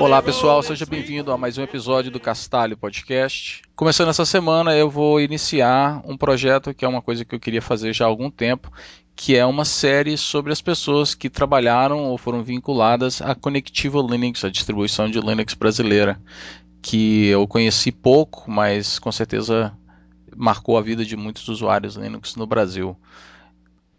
Olá pessoal, seja bem-vindo a mais um episódio do Castalho Podcast. Começando essa semana, eu vou iniciar um projeto que é uma coisa que eu queria fazer já há algum tempo, que é uma série sobre as pessoas que trabalharam ou foram vinculadas à Connectiva Linux, a distribuição de Linux brasileira, que eu conheci pouco, mas com certeza marcou a vida de muitos usuários Linux no Brasil.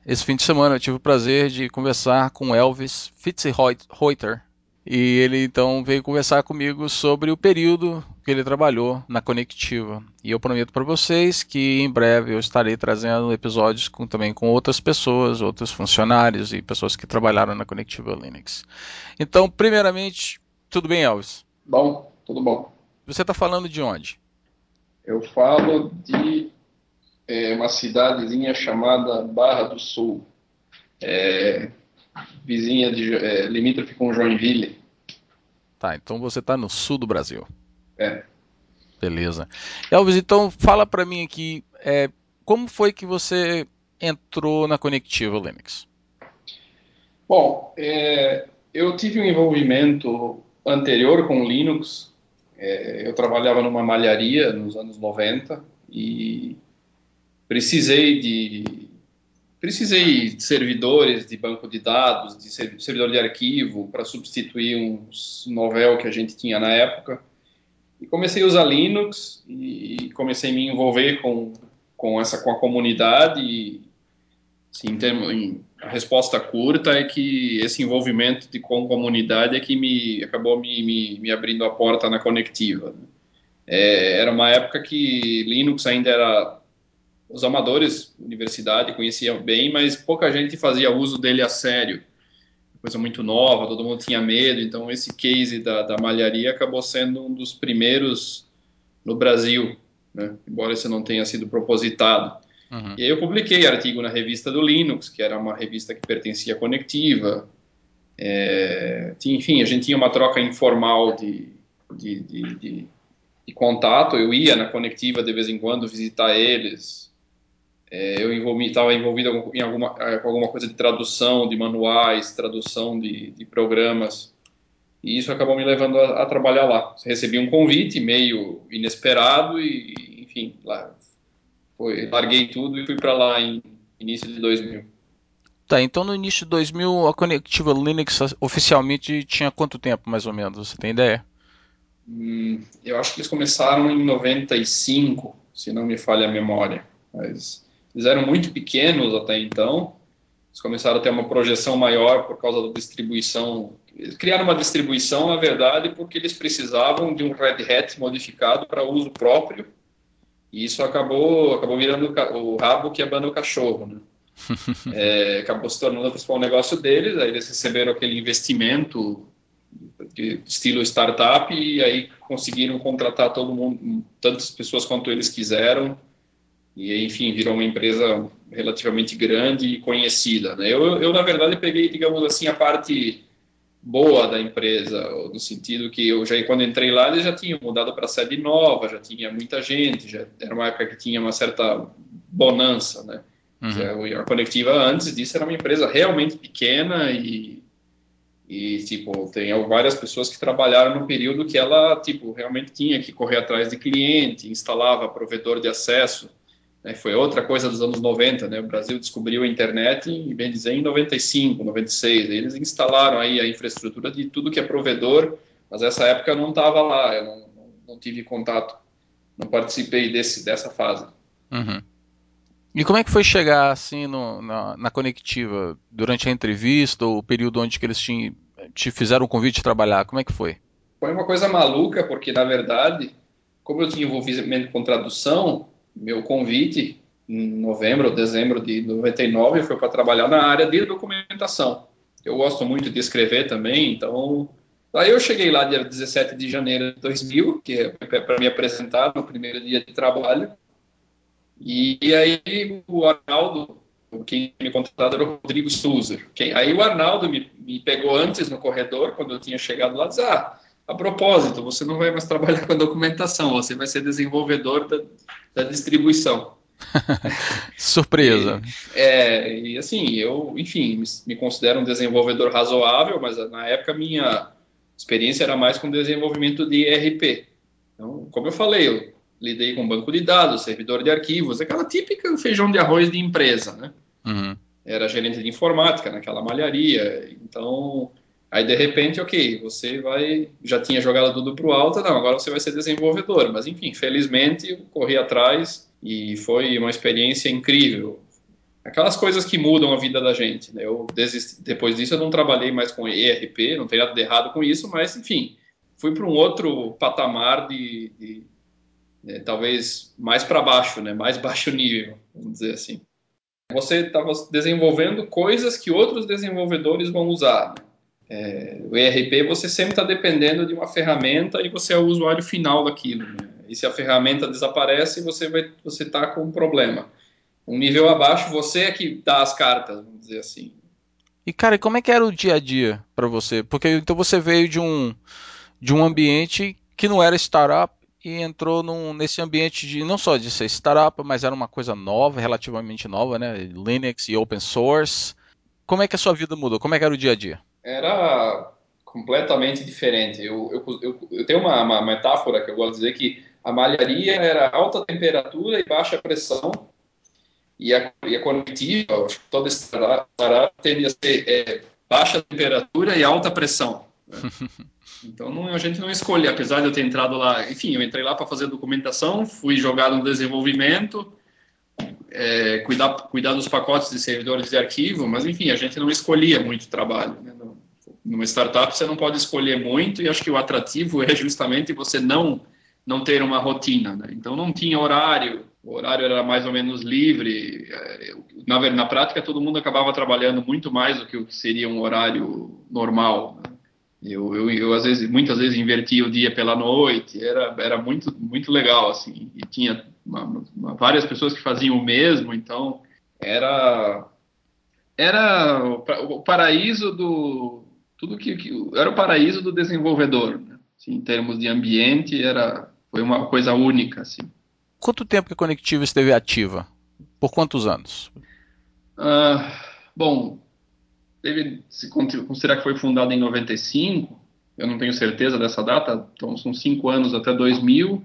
Esse fim de semana eu tive o prazer de conversar com Elvis Fitzreuter, e ele então veio conversar comigo sobre o período que ele trabalhou na Conectiva. E eu prometo para vocês que em breve eu estarei trazendo episódios com, também com outras pessoas, outros funcionários e pessoas que trabalharam na Conectiva Linux. Então, primeiramente, tudo bem, Elvis? Bom, tudo bom. Você está falando de onde? Eu falo de é, uma cidadezinha chamada Barra do Sul. É, vizinha de é, limítrofe com Joinville. Tá, então você está no sul do Brasil. É. Beleza. Elvis, então fala para mim aqui, é, como foi que você entrou na Conectiva Linux? Bom, é, eu tive um envolvimento anterior com Linux. É, eu trabalhava numa malharia nos anos 90 e precisei de precisei de servidores de banco de dados, de servidor de arquivo para substituir uns novel que a gente tinha na época. E comecei a usar Linux e comecei a me envolver com, com essa com a comunidade. E, assim, em termo, em, a resposta curta é que esse envolvimento de, com comunidade é que me acabou me, me, me abrindo a porta na conectiva. Né? É, era uma época que Linux ainda era os amadores, universidade, conheciam bem, mas pouca gente fazia uso dele a sério. Coisa muito nova, todo mundo tinha medo, então esse case da, da malharia acabou sendo um dos primeiros no Brasil, né? embora isso não tenha sido propositado. Uhum. E aí eu publiquei artigo na revista do Linux, que era uma revista que pertencia à Conectiva. É, enfim, a gente tinha uma troca informal de, de, de, de, de contato. Eu ia na Conectiva de vez em quando visitar eles, é, eu estava envolvido em alguma, é, com alguma coisa de tradução de manuais, tradução de, de programas, e isso acabou me levando a, a, trabalhar lá. Recebi um convite meio inesperado e, enfim, lá, foi, larguei tudo e fui para lá em início de 2000. Tá, então no início de 2000 a Conectiva Linux oficialmente tinha quanto tempo, mais ou menos? Você tem ideia? Hum, eu acho que eles começaram em 95, se não me falha a memória. Mas eles eram muito pequenos até então, eles começaram a ter uma projeção maior por causa da distribuição. Eles criaram uma distribuição, na verdade, porque eles precisavam de um Red Hat modificado para uso próprio, e isso acabou, acabou virando o rabo que abana o cachorro, né? é, acabou se tornando o principal negócio deles, aí eles receberam aquele investimento de estilo startup e aí conseguiram contratar todo mundo, tantas pessoas quanto eles quiseram, e enfim virou uma empresa relativamente grande e conhecida. Né? Eu, eu na verdade peguei, digamos assim, a parte boa da empresa, no sentido que eu já quando entrei lá eles já tinham mudado para sede nova, já tinha muita gente, já era uma época que tinha uma certa bonança, né? Uhum. A Conectiva antes disso era uma empresa realmente pequena e e tipo tem várias pessoas que trabalharam no período que ela tipo realmente tinha que correr atrás de cliente, instalava provedor de acesso né, foi outra coisa dos anos 90, né? O Brasil descobriu a internet, em, bem dizer, em 95, 96. Eles instalaram aí a infraestrutura de tudo que é provedor, mas essa época eu não estava lá, eu não, não, não, tive contato, não participei desse, dessa fase. Uhum. E como é que foi chegar assim no, na, na, conectiva durante a entrevista ou o período onde que eles te, te fizeram o convite de trabalhar? Como é que foi? Foi uma coisa maluca porque na verdade, como eu tinha envolvimento com tradução, meu convite em novembro ou dezembro de 99 foi para trabalhar na área de documentação. Eu gosto muito de escrever também, então Aí eu cheguei lá dia 17 de janeiro de 2000, que é para me apresentar no primeiro dia de trabalho. E, aí o Arnaldo, quem me contratado era o Rodrigo. Quem, aí o Arnaldo me, me, pegou antes no corredor, quando eu tinha chegado lá, disse, ah, a propósito, você não vai mais trabalhar com a documentação, você vai ser desenvolvedor da, da distribuição. Surpresa. E, é, e assim, eu, enfim, me, considero um desenvolvedor razoável, mas na época minha experiência era mais com desenvolvimento de ERP. Então, como eu falei, eu lidei com banco de dados, servidor de arquivos, aquela típica feijão de arroz de empresa, né? Uhum. Era gerente de informática naquela malharia, então aí de repente, ok, você vai, já tinha jogado tudo para o alto, não, agora você vai ser desenvolvedor, mas enfim, felizmente eu corri atrás e foi uma experiência incrível. Aquelas coisas que mudam a vida da gente, né? Eu desisti, depois disso eu não trabalhei mais com ERP, não tem nada de errado com isso, mas enfim, fui para um outro patamar de, de é, talvez mais para baixo, né? mais baixo nível, vamos dizer assim. Você estava desenvolvendo coisas que outros desenvolvedores vão usar. É, o ERP você sempre está dependendo de uma ferramenta e você é o usuário final daquilo. Né? E se a ferramenta desaparece, você vai você está com um problema. Um nível abaixo, você é que dá as cartas, vamos dizer assim. E cara, como é que era o dia a dia para você? Porque então você veio de um de um ambiente que não era startup e entrou num, nesse ambiente de não só de ser startup, mas era uma coisa nova, relativamente nova, né? Linux e open source. Como é que a sua vida mudou? Como é que era o dia a dia? Era completamente diferente. Eu, eu, eu, eu tenho uma, uma, metáfora que eu gosto de dizer que a malharia era alta temperatura e baixa pressão, e a, e a conectiva, acho que toda startup tende a ser é, baixa temperatura e alta pressão. Né? Então não, a gente não escolhe, apesar de eu ter entrado lá, enfim, eu entrei lá para fazer documentação, fui jogado no desenvolvimento, é, cuidar, cuidar dos pacotes de servidores de arquivo, mas enfim, a gente não escolhia muito trabalho. Né? Numa startup você não pode escolher muito e acho que o atrativo é justamente você não não ter uma rotina. Né? Então não tinha horário, o horário era mais ou menos livre. É, na, na prática todo mundo acabava trabalhando muito mais do que o que seria um horário normal. Né? Eu, eu, eu, às vezes, muitas vezes invertia o dia pela noite, era, era muito, muito legal, assim, e tinha uma, uma, várias pessoas que faziam o mesmo, então era, era o, o paraíso do, tudo que, que, era o paraíso do desenvolvedor, né? assim, em termos de ambiente, era, foi uma coisa única, assim. Quanto tempo que a Conectiva esteve ativa? Por quantos anos? Uh, bom, deve se considerar que foi fundada em 95, eu não tenho certeza dessa data, então são cinco anos até 2000.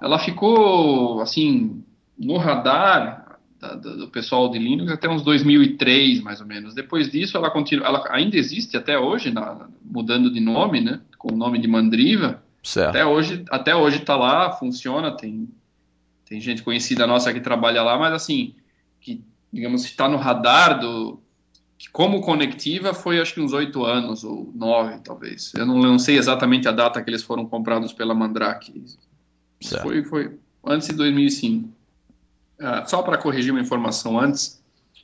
Ela ficou, assim, no radar da, do pessoal de Linux até uns 2003, mais ou menos. Depois disso, ela, continua, ela ainda existe até hoje, na, mudando de nome, né, com o nome de Mandriva. Certo. Até hoje até hoje está lá, funciona, tem, tem gente conhecida nossa que trabalha lá, mas assim, que, digamos, está no radar do, que como conectiva foi acho que uns oito anos ou nove talvez. Eu não, não, sei exatamente a data que eles foram comprados pela Mandrake. Foi, foi antes de 2005. Ah, só para corrigir uma informação antes,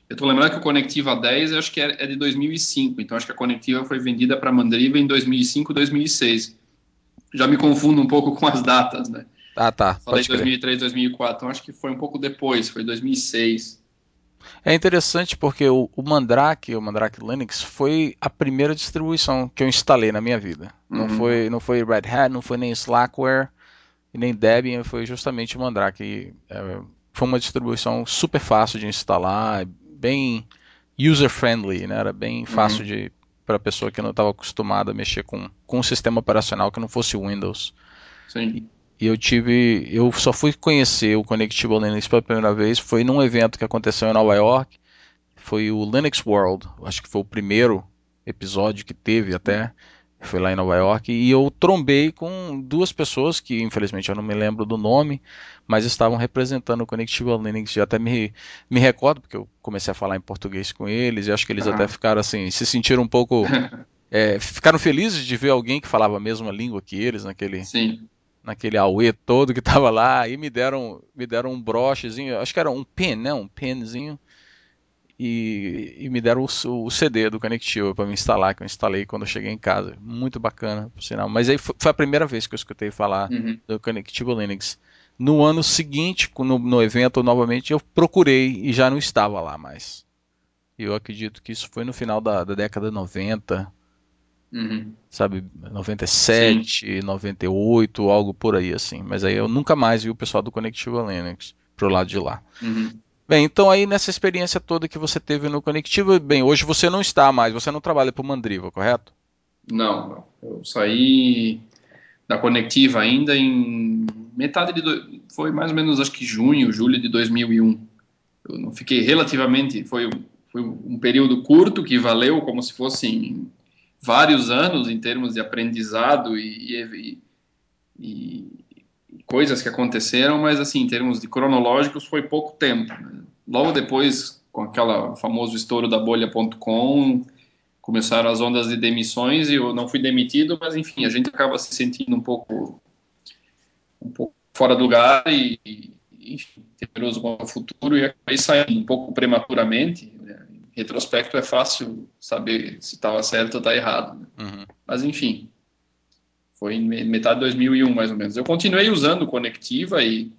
eu estou lembrando que o Conectiva 10 acho que é, é de 2005, então acho que a Conectiva foi vendida para a Mandriva em 2005, 2006. Já me confundo um pouco com as datas, né? Ah, tá. Falei 2003, 2004, então acho que foi um pouco depois, foi 2006. É interessante porque o, o Mandrake, o Mandrake Linux, foi a primeira distribuição que eu instalei na minha vida. Uhum. Não foi, não foi Red Hat, não foi nem Slackware nem Debian, foi justamente o Mandrake. É, foi uma distribuição super fácil de instalar, bem user friendly, né? Era bem fácil uhum. de para a pessoa que não estava acostumada a mexer com, com um sistema operacional que não fosse Windows. Sim. E eu tive, eu só fui conhecer o Connectable Linux pela primeira vez, foi num evento que aconteceu em Nova York, foi o Linux World, acho que foi o primeiro episódio que teve até, foi lá em Nova York, e eu trombei com duas pessoas que infelizmente eu não me lembro do nome, mas estavam representando o Connectable Linux, e até me, me recordo, porque eu comecei a falar em português com eles, e acho que eles uhum. até ficaram assim, se sentiram um pouco... é, ficaram felizes de ver alguém que falava a mesma língua que eles naquele, Sim naquele auê todo que tava lá, e me deram, me deram um brochezinho, acho que era um pin, né, um pinzinho, e, e me deram o, o CD do Connectiva para me instalar, que eu instalei quando eu cheguei em casa. Muito bacana, por sinal. Mas aí foi, foi a primeira vez que eu escutei falar uhum. do Connectiva Linux. No ano seguinte, no, no evento novamente, eu procurei e já não estava lá mais. Eu acredito que isso foi no final da, da década 90, Uhum. sabe, 97, 98, algo por aí assim. Mas aí eu nunca mais vi o pessoal do Conectiva Linux pro lado de lá. Uhum. Bem, então aí nessa experiência toda que você teve no Conectiva, bem, hoje você não está mais, você não trabalha para o Mandriva, correto? Não, não. Eu saí da Conectiva ainda em metade de do... foi mais ou menos acho que junho, julho de 2001. Eu não fiquei relativamente, foi foi um período curto que valeu como se fossem vários anos em termos de aprendizado e, e, e, coisas que aconteceram, mas assim, em termos de cronológicos, foi pouco tempo. Né? Logo depois, com aquela famoso estouro da bolha.com, começaram as ondas de demissões e eu não fui demitido, mas enfim, a gente acaba se sentindo um pouco, um pouco fora do lugar e, enfim, temeroso com o futuro e acabei saindo um pouco prematuramente. Né? Em retrospecto é fácil saber se estava certo ou está errado. Né? Uhum. Mas enfim, foi em metade de 2001 mais ou menos. Eu continuei usando Conectiva e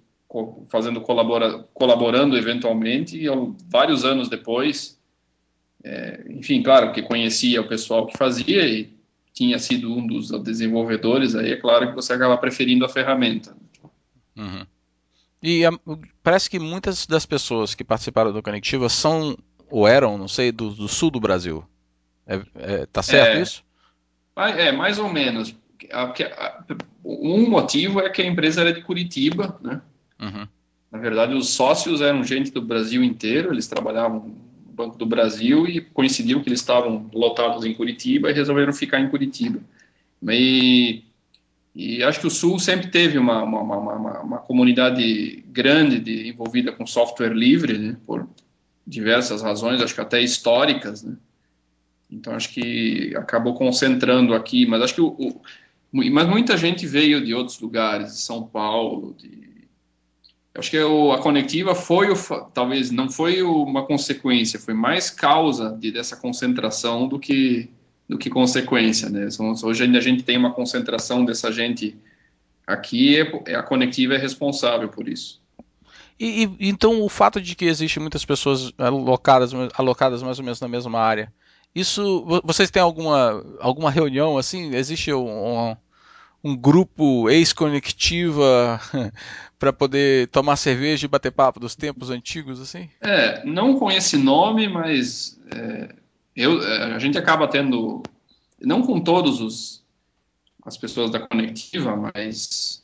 fazendo colabora, colaborando eventualmente e vários anos depois, é, enfim, claro que conhecia o pessoal que fazia e tinha sido um dos desenvolvedores, aí é claro que você acaba preferindo a ferramenta. Uhum. E a, parece que muitas das pessoas que participaram do Conectiva são, ou eram, não sei, do, do sul do Brasil. É, é, tá certo é, isso? É, mais ou menos. Um motivo é que a empresa era de Curitiba, né? Uhum. Na verdade, os sócios eram gente do Brasil inteiro, eles trabalhavam no Banco do Brasil e coincidiu que eles estavam lotados em Curitiba e resolveram ficar em Curitiba. E e acho que o Sul sempre teve uma, uma, uma, uma comunidade grande de, envolvida com software livre, né, por diversas razões, acho que até históricas, né. Então acho que acabou concentrando aqui, mas acho que o, o mas muita gente veio de outros lugares, de São Paulo, de acho que o, a conectiva foi o, talvez não foi uma consequência, foi mais causa de, dessa concentração do que do que consequência, né? Hoje ainda a gente tem uma concentração dessa gente aqui, é, a Conectiva é responsável por isso. E, e, então o fato de que existem muitas pessoas alocadas, alocadas mais ou menos na mesma área, isso vocês têm alguma alguma reunião assim? Existe um, um grupo ex-conectiva para poder tomar cerveja e bater papo dos tempos antigos assim? É, não com esse nome, mas é, eu, é, a gente acaba tendo, não com todos os as pessoas da conectiva, mas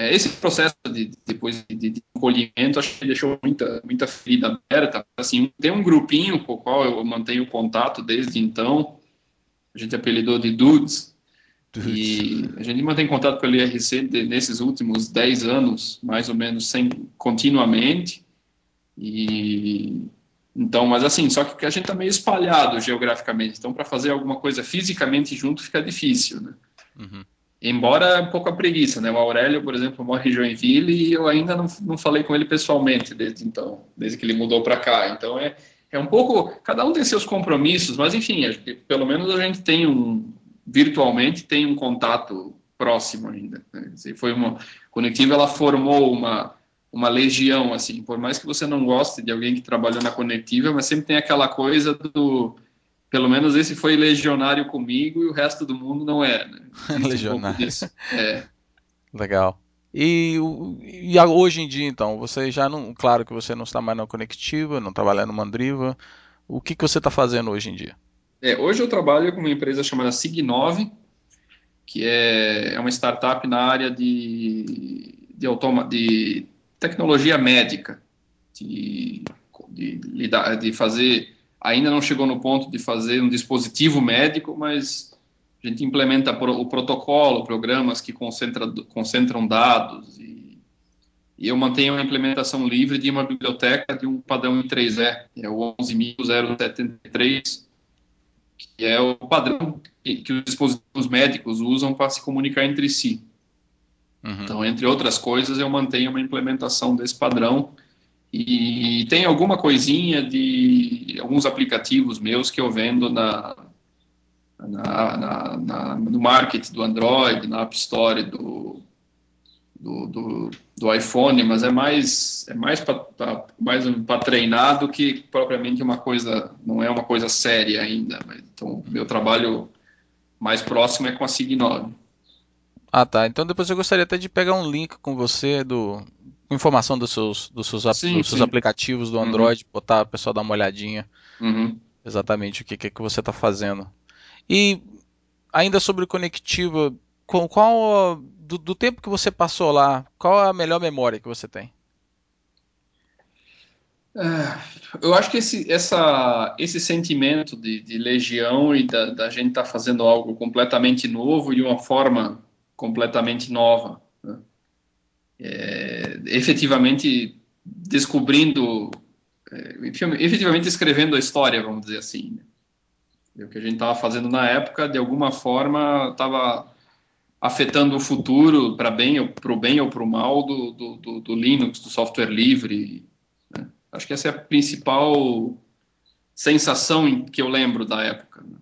é, esse processo de depois de, de, encolhimento acho que deixou muita muita ferida aberta. Assim, tem um grupinho com o qual eu mantenho contato desde então. A gente apelidou de Dudes. Dudes. E a gente mantém contato pelo IRC de, nesses últimos 10 anos, mais ou menos, sem, continuamente. E então, mas assim, só que a gente está meio espalhado geograficamente, então para fazer alguma coisa fisicamente junto fica difícil, né? Uhum. Embora um pouco a preguiça, né? O Aurélio, por exemplo, mora em Joinville e eu ainda não, não falei com ele pessoalmente desde então, desde que ele mudou para cá. Então é, é um pouco, cada um tem seus compromissos, mas enfim, pelo menos a gente tem um, virtualmente tem um contato próximo ainda. Né? Foi uma conectiva, ela formou uma uma legião, assim, por mais que você não goste de alguém que trabalhou na conectiva, mas sempre tem aquela coisa do, pelo menos esse foi legionário comigo e o resto do mundo não é, né? legionário. Um é. Legal. E, e, hoje em dia, então, você já não, claro que você não está mais na conectiva, não trabalha no Mandriva, o que, que você está fazendo hoje em dia? É, hoje eu trabalho com uma empresa chamada Signove, que é, é uma startup na área de, de, automa, de tecnologia médica, de, de, de fazer, ainda não chegou no ponto de fazer um dispositivo médico, mas a gente implementa o protocolo, programas que concentra, concentram dados e, e, eu mantenho a implementação livre de uma biblioteca de um padrão em 3E, que é o 11.073, que é o padrão que, que os dispositivos médicos usam para se comunicar entre si. Uhum. Então, entre outras coisas, eu mantenho uma implementação desse padrão e tem alguma coisinha de alguns aplicativos meus que eu vendo na, na, na, na no market do Android, na App Store do, do, do, do, iPhone, mas é mais é mais para mais treinar do que propriamente uma coisa não é uma coisa séria ainda. Então meu trabalho mais próximo é com a Sig 9. Ah tá. Então depois eu gostaria até de pegar um link com você do informação dos seus dos seus, sim, dos seus aplicativos do uhum. Android, uhum. botar o pessoal dar uma olhadinha. Uhum. Exatamente o que, que, você está fazendo. E ainda sobre conectiva, qual, qual do, do, tempo que você passou lá, qual é a melhor memória que você tem? É, eu acho que esse, essa, esse sentimento de, de legião e da, da gente estar tá fazendo algo completamente novo e de uma forma completamente nova, né? É, efetivamente descobrindo, é, efetivamente escrevendo a história, vamos dizer assim. Né? o que a gente estava fazendo na época, de alguma forma, estava afetando o futuro para bem ou para o bem ou para o mal do, do, do, do, Linux, do software livre. Né? Acho que essa é a principal sensação que eu lembro da época. Né?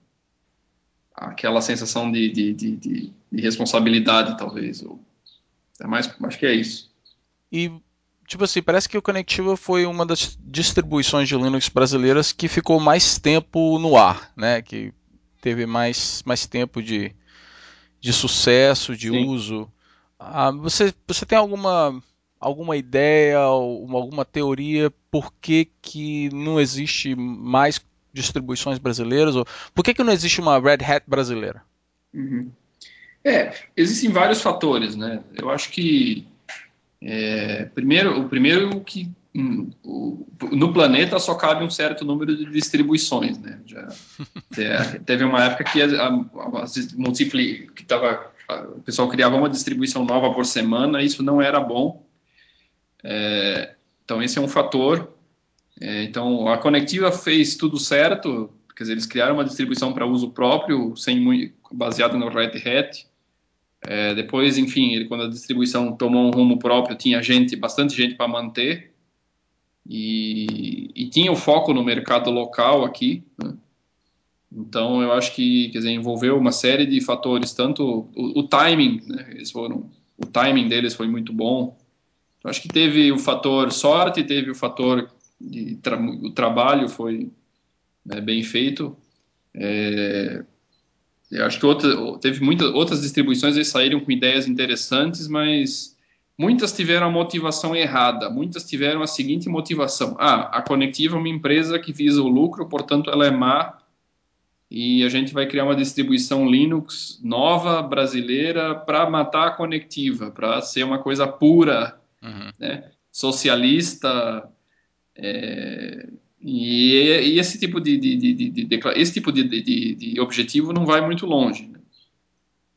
Aquela sensação de, de, de, de, responsabilidade, talvez. Ou, é mais, acho que é isso. E tipo assim, parece que o Connectiva foi uma das distribuições de Linux brasileiras que ficou mais tempo no ar, né? Que teve mais, mais tempo de, de sucesso, de Sim. uso. Ah, você, você tem alguma, alguma ideia, alguma teoria por que, que não existe mais distribuições brasileiras? Ou por que, que não existe uma Red Hat brasileira? Uhum. É, existem vários fatores, né? Eu acho que é, primeiro, o primeiro que hum, no planeta só cabe um certo número de distribuições, né? Já, teve uma época que a, a, a que tava, o pessoal criava uma distribuição nova por semana, isso não era bom. É, então esse é um fator. É, então a Conectiva fez tudo certo, quer dizer, eles criaram uma distribuição para uso próprio, sem baseado no Red Hat. É, depois, enfim, ele, quando a distribuição tomou um rumo próprio, tinha gente, bastante gente para manter e, e, tinha o foco no mercado local aqui. Né? Então, eu acho que, quer dizer, envolveu uma série de fatores, tanto o, o timing, né? Eles foram, o timing deles foi muito bom. Eu acho que teve o fator sorte, teve o fator de tra o trabalho foi né, bem feito. É, eu acho que outra, teve muitas outras distribuições que saíram com ideias interessantes, mas muitas tiveram a motivação errada. Muitas tiveram a seguinte motivação: ah, a Conectiva é uma empresa que visa o lucro, portanto ela é má e a gente vai criar uma distribuição Linux nova brasileira para matar a Conectiva, para ser uma coisa pura, uhum. né? socialista. É, e, e esse tipo de, de, de, de esse tipo de, objetivo não vai muito longe. Né?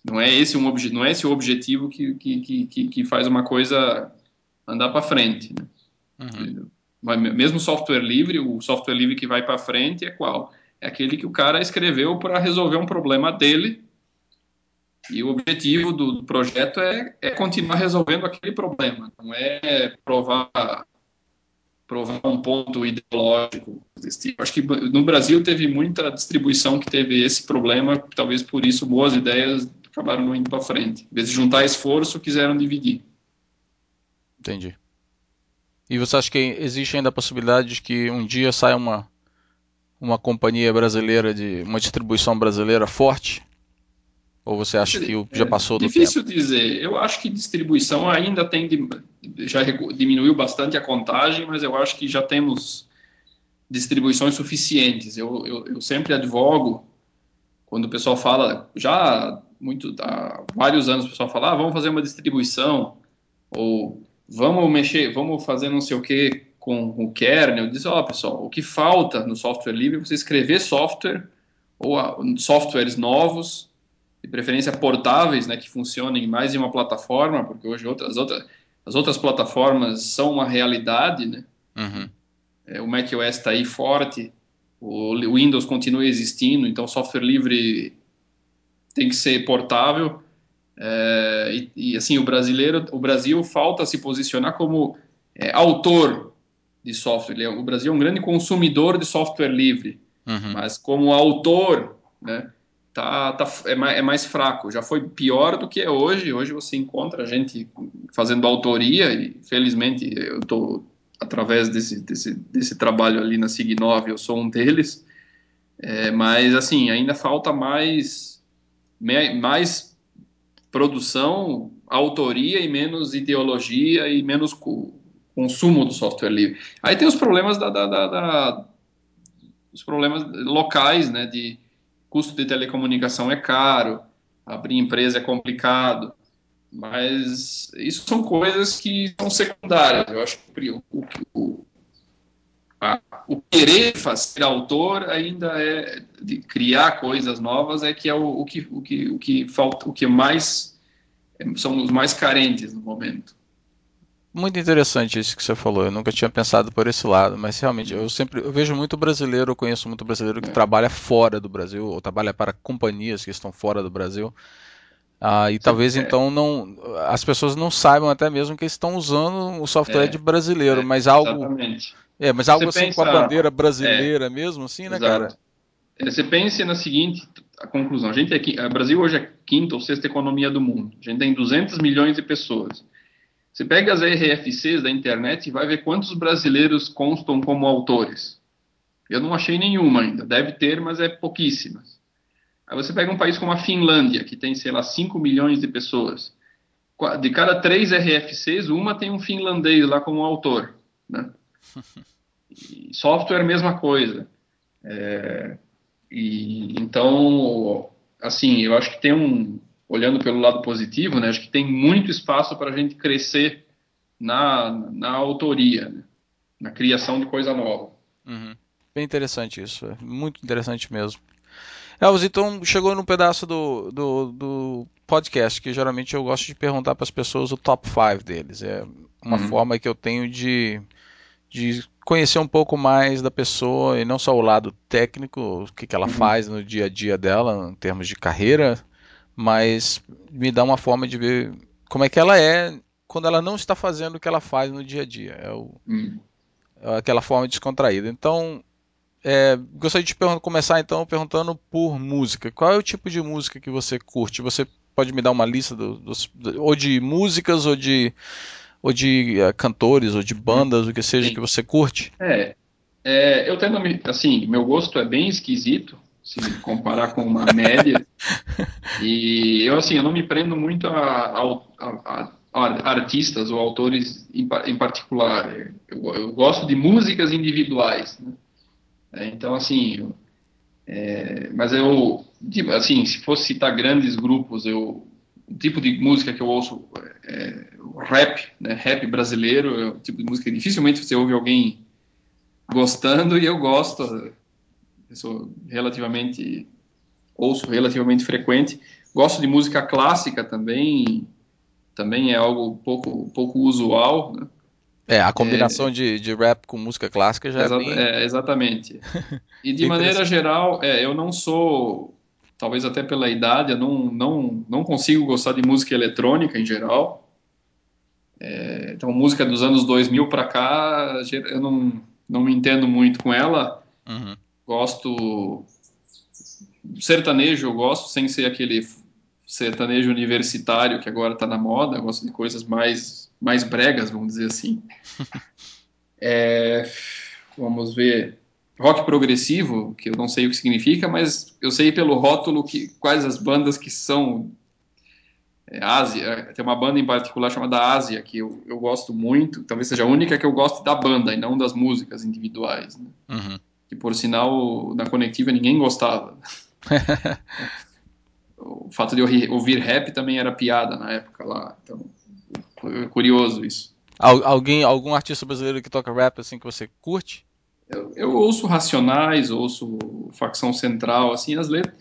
Não é esse um obje, não é esse o objetivo que, que, que, que faz uma coisa andar para frente. Né? Uhum. Mesmo software livre, o software livre que vai para frente é qual? É aquele que o cara escreveu para resolver um problema dele e o objetivo do, projeto é, é continuar resolvendo aquele problema, não é provar provar um ponto ideológico tipo. Acho que no Brasil teve muita distribuição que teve esse problema, talvez por isso boas ideias acabaram não indo para frente. Em vez de juntar esforço, quiseram dividir. Entendi. E você acha que existe ainda a possibilidade de que um dia saia uma uma companhia brasileira de uma distribuição brasileira forte? Ou você acha que já passou do difícil tempo? Difícil dizer. Eu acho que distribuição ainda tem já diminuiu bastante a contagem, mas eu acho que já temos distribuições suficientes. Eu, eu, eu sempre advogo quando o pessoal fala já muito há vários anos o pessoal fala ah, vamos fazer uma distribuição ou vamos mexer, vamos fazer não sei o que com, o kernel. Diz ó oh, pessoal, o que falta no software livre é você escrever software ou softwares novos de preferência portáveis, né, que funcionem mais em uma plataforma, porque hoje outras, outras, as outras plataformas são uma realidade, né? Uhum. É, o macOS está aí forte, o Windows continua existindo, então software livre tem que ser portável. É, e, e, assim o brasileiro, o Brasil falta se posicionar como é, autor de software. É, o Brasil é um grande consumidor de software livre, uhum. mas como autor, né? Tá, tá é, mais, é mais fraco. Já foi pior do que é hoje. Hoje você encontra gente fazendo autoria e felizmente eu estou através desse, desse, desse trabalho ali na Sig9, eu sou um deles. É, mas assim ainda falta mais mais produção, autoria e menos ideologia e menos consumo do software livre. Aí tem os problemas da, da, da, da os problemas locais, né, de custo de telecomunicação é caro, abrir empresa é complicado, mas isso são coisas que são secundárias. Eu acho que o, o, a, o querer ser autor ainda é de criar coisas novas é que é o, o que o que o que falta o que mais são os mais carentes no momento. Muito interessante isso que você falou. Eu nunca tinha pensado por esse lado, mas realmente eu sempre eu vejo muito brasileiro, eu conheço muito brasileiro que é. trabalha fora do Brasil ou trabalha para companhias que estão fora do Brasil. Ah, e Sim, talvez é. então não as pessoas não saibam até mesmo que estão usando o software é, de brasileiro, é, mas algo exatamente. é, mas algo você assim pensa, com a bandeira brasileira mesmo, assim, né, exato. cara? É, você pense na seguinte a conclusão: a gente é, o Brasil hoje é a quinta ou sexta economia do mundo. A gente tem 200 milhões de pessoas. Você pega as RFCs da internet e vai ver quantos brasileiros constam como autores. Eu não achei nenhuma ainda. Deve ter, mas é pouquíssimas. Aí você pega um país como a Finlândia, que tem, sei lá, 5 milhões de pessoas. De cada três RFCs, uma tem um finlandês lá como autor. Né? Software, mesma coisa. É, e, então, assim, eu acho que tem um, olhando pelo lado positivo, né, acho que tem muito espaço para a gente crescer na, na autoria, né, na criação de coisa nova. Uhum. Bem interessante isso, é muito interessante mesmo. Elvis, então chegou num pedaço do, do, do, podcast que geralmente eu gosto de perguntar para as pessoas o top 5 deles. É uma uhum. forma que eu tenho de, de conhecer um pouco mais da pessoa e não só o lado técnico, o que, que ela uhum. faz no dia a dia dela, em termos de carreira, mas me dá uma forma de ver como é que ela é quando ela não está fazendo o que ela faz no dia a dia. É, o, hum. é aquela forma descontraída. Então, é, gostaria de começar então perguntando por música. Qual é o tipo de música que você curte? Você pode me dar uma lista do, dos, ou de músicas ou de ou de uh, cantores ou de bandas, o que seja Sim. que você curte? É, é, eu tendo assim, meu gosto é bem esquisito se comparar com uma média. E eu, assim, eu não me prendo muito a, a, a artistas ou autores em, em particular. Eu, eu, gosto de músicas individuais. Né? É, então, assim, é, mas eu, assim, se fosse citar grandes grupos, eu, o tipo de música que eu ouço é, rap, né, rap brasileiro, é o tipo de música que dificilmente você ouve alguém gostando e eu gosto eu sou relativamente ouço relativamente frequente. Gosto de música clássica também, também é algo pouco pouco usual. Né? É, a combinação é, de, de rap com música clássica já exa é, bem... é Exatamente. E de maneira geral, é, eu não sou, talvez até pela idade, eu não, não, não consigo gostar de música eletrônica em geral. É, então, música dos anos 2000 para cá, eu não, não me entendo muito com ela. Uhum. Gosto sertanejo, eu gosto sem ser aquele sertanejo universitário que agora está na moda. Eu gosto de coisas mais mais bregas, vamos dizer assim. É, vamos ver rock progressivo, que eu não sei o que significa, mas eu sei pelo rótulo que quais as bandas que são é, Ásia, tem uma banda em particular chamada Ásia que eu, eu gosto muito, talvez seja a única que eu gosto da banda e não das músicas individuais. Né? Uhum que por sinal na conectiva ninguém gostava. o fato de eu ouvir rap também era piada na época lá, então é curioso isso. Alguém, algum artista brasileiro que toca rap assim que você curte? Eu, eu ouço Racionais, ouço Facção Central, assim as letras,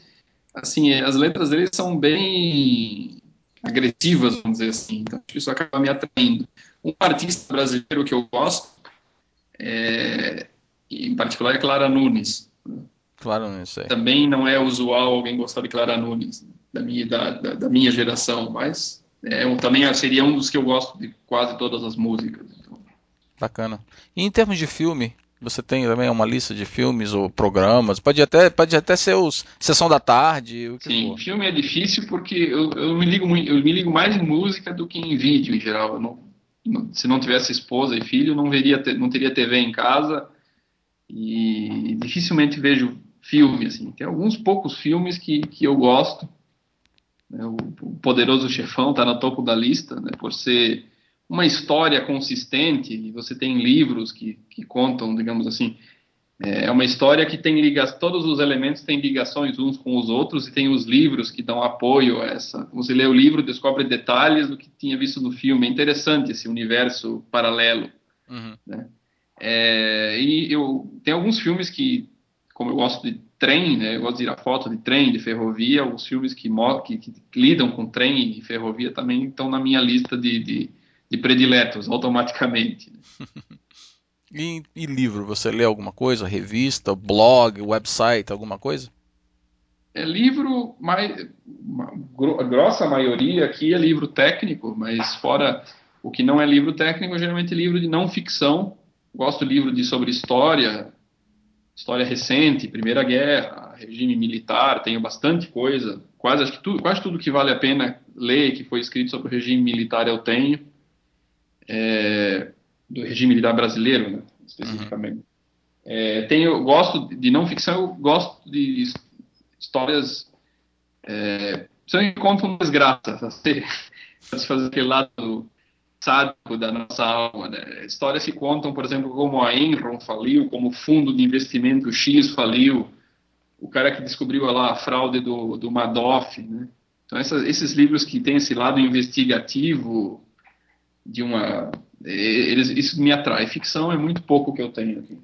assim as letras deles são bem agressivas, vamos dizer assim. Então isso acaba me atraindo. Um artista brasileiro que eu gosto é, em particular é Clara Nunes. Clara Nunes, é. Também não é usual alguém gostar de Clara Nunes, da minha, da, da, da minha geração, mas é, um, também seria um dos que eu gosto de quase todas as músicas. Então. Bacana. E em termos de filme, Você tem também uma lista de filmes ou programas? Pode até, pode até ser os Sessão da Tarde. Sim, for. filme é difícil porque eu, eu, me ligo, eu me ligo mais em música do que em vídeo em geral. Não, não, se não tivesse esposa e filho, não, veria, não teria TV em casa e dificilmente vejo filme. Assim. Tem alguns poucos filmes que, que eu gosto. Né? O, o Poderoso Chefão está no topo da lista, né? por ser uma história consistente, e você tem livros que, que contam, digamos assim, é, é uma história que tem ligações, todos os elementos têm ligações uns com os outros, e tem os livros que dão apoio a essa. Você lê o livro, descobre detalhes do que tinha visto no filme. É interessante esse universo paralelo. Uhum. Né? É, e eu tem alguns filmes que, como eu gosto de trem, né, eu gosto de ir a foto de trem, de ferrovia, alguns filmes que, que, que lidam com trem e ferrovia também estão na minha lista de, de de prediletos automaticamente. e, e, livro, você lê alguma coisa? Revista, blog, website, alguma coisa? É livro, mais, a grossa maioria aqui é livro técnico, mas fora o que não é livro técnico, geralmente é livro de não ficção. Gosto de livro de sobre história, história recente, Primeira Guerra, regime militar, tenho bastante coisa. Quase acho que tudo, quase tudo que vale a pena ler que foi escrito sobre o regime militar eu tenho é, do regime militar brasileiro, né, especificamente. Uhum. É, tenho, gosto de não ficção, eu gosto de histórias. É, você encontra uma desgraça, fazer aquele lado sádico da nossa alma. Né? Histórias que contam, por exemplo, como a Enron faliu, como o fundo de investimento X faliu, o cara que descobriu lá a fraude do, do Madoff. Né? Então, essas, esses livros que têm esse lado investigativo, de uma. Eles, isso me atrai. Ficção é muito pouco que eu tenho aqui.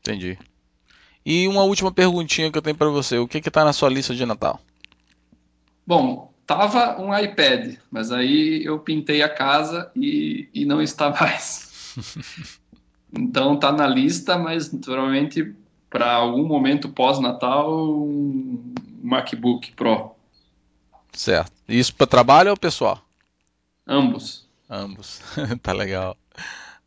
Entendi. E uma última perguntinha que eu tenho para você: o que está na sua lista de Natal? Bom, tava um iPad, mas aí eu pintei a casa e, e não está mais. então tá na lista, mas provavelmente para algum momento pós-Natal um MacBook Pro. Certo. Isso para trabalho ou pessoal? Ambos. Ambos. tá legal.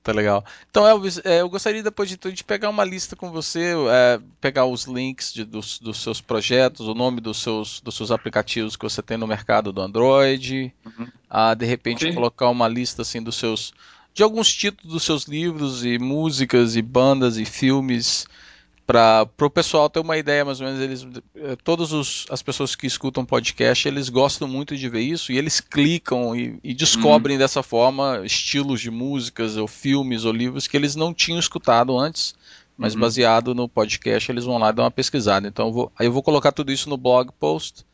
Tá legal. Então, Elvis, é, eu gostaria depois de tudo de pegar uma lista com você, é, pegar os links de, dos, dos, seus projetos, o nome dos seus, dos seus aplicativos que você tem no mercado do Android, uhum. a, de repente okay. colocar uma lista assim dos seus de alguns títulos dos seus livros e músicas e bandas e filmes para o pessoal ter uma ideia mais ou menos eles eh, todas as pessoas que escutam podcast eles gostam muito de ver isso e eles clicam e, e descobrem uhum. dessa forma estilos de músicas ou filmes ou livros que eles não tinham escutado antes mas uhum. baseado no podcast eles vão lá dar uma pesquisada então eu vou, aí eu vou colocar tudo isso no blog post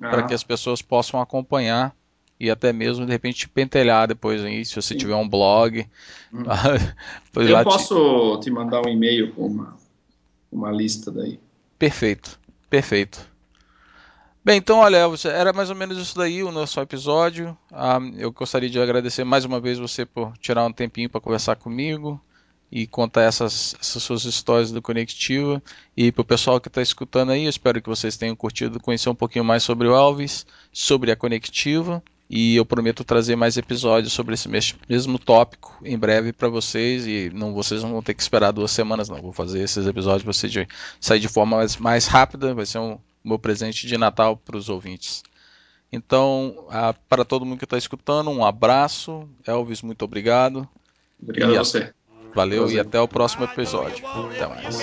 uhum. para que as pessoas possam acompanhar e até mesmo de repente pentelhar depois aí, se você Sim. tiver um blog. Hum. eu posso te... te mandar um e-mail com uma uma lista daí. Perfeito, perfeito. Bem, então, olha, era mais ou menos isso daí o nosso episódio. Ah, eu gostaria de agradecer mais uma vez você por tirar um tempinho para conversar comigo e contar essas, essas suas histórias do Conectiva. E para o pessoal que está escutando aí, espero que vocês tenham curtido conhecer um pouquinho mais sobre o Alves, sobre a Conectiva e eu prometo trazer mais episódios sobre esse mesmo tópico em breve para vocês e não vocês não vão ter que esperar duas semanas não. Vou fazer esses episódios para vocês sair de forma mais, mais rápida. Vai ser um meu presente de Natal para os ouvintes. Então a, para todo mundo que está escutando um abraço. Elvis muito obrigado. Obrigado a você. Valeu e até o próximo episódio. Até mais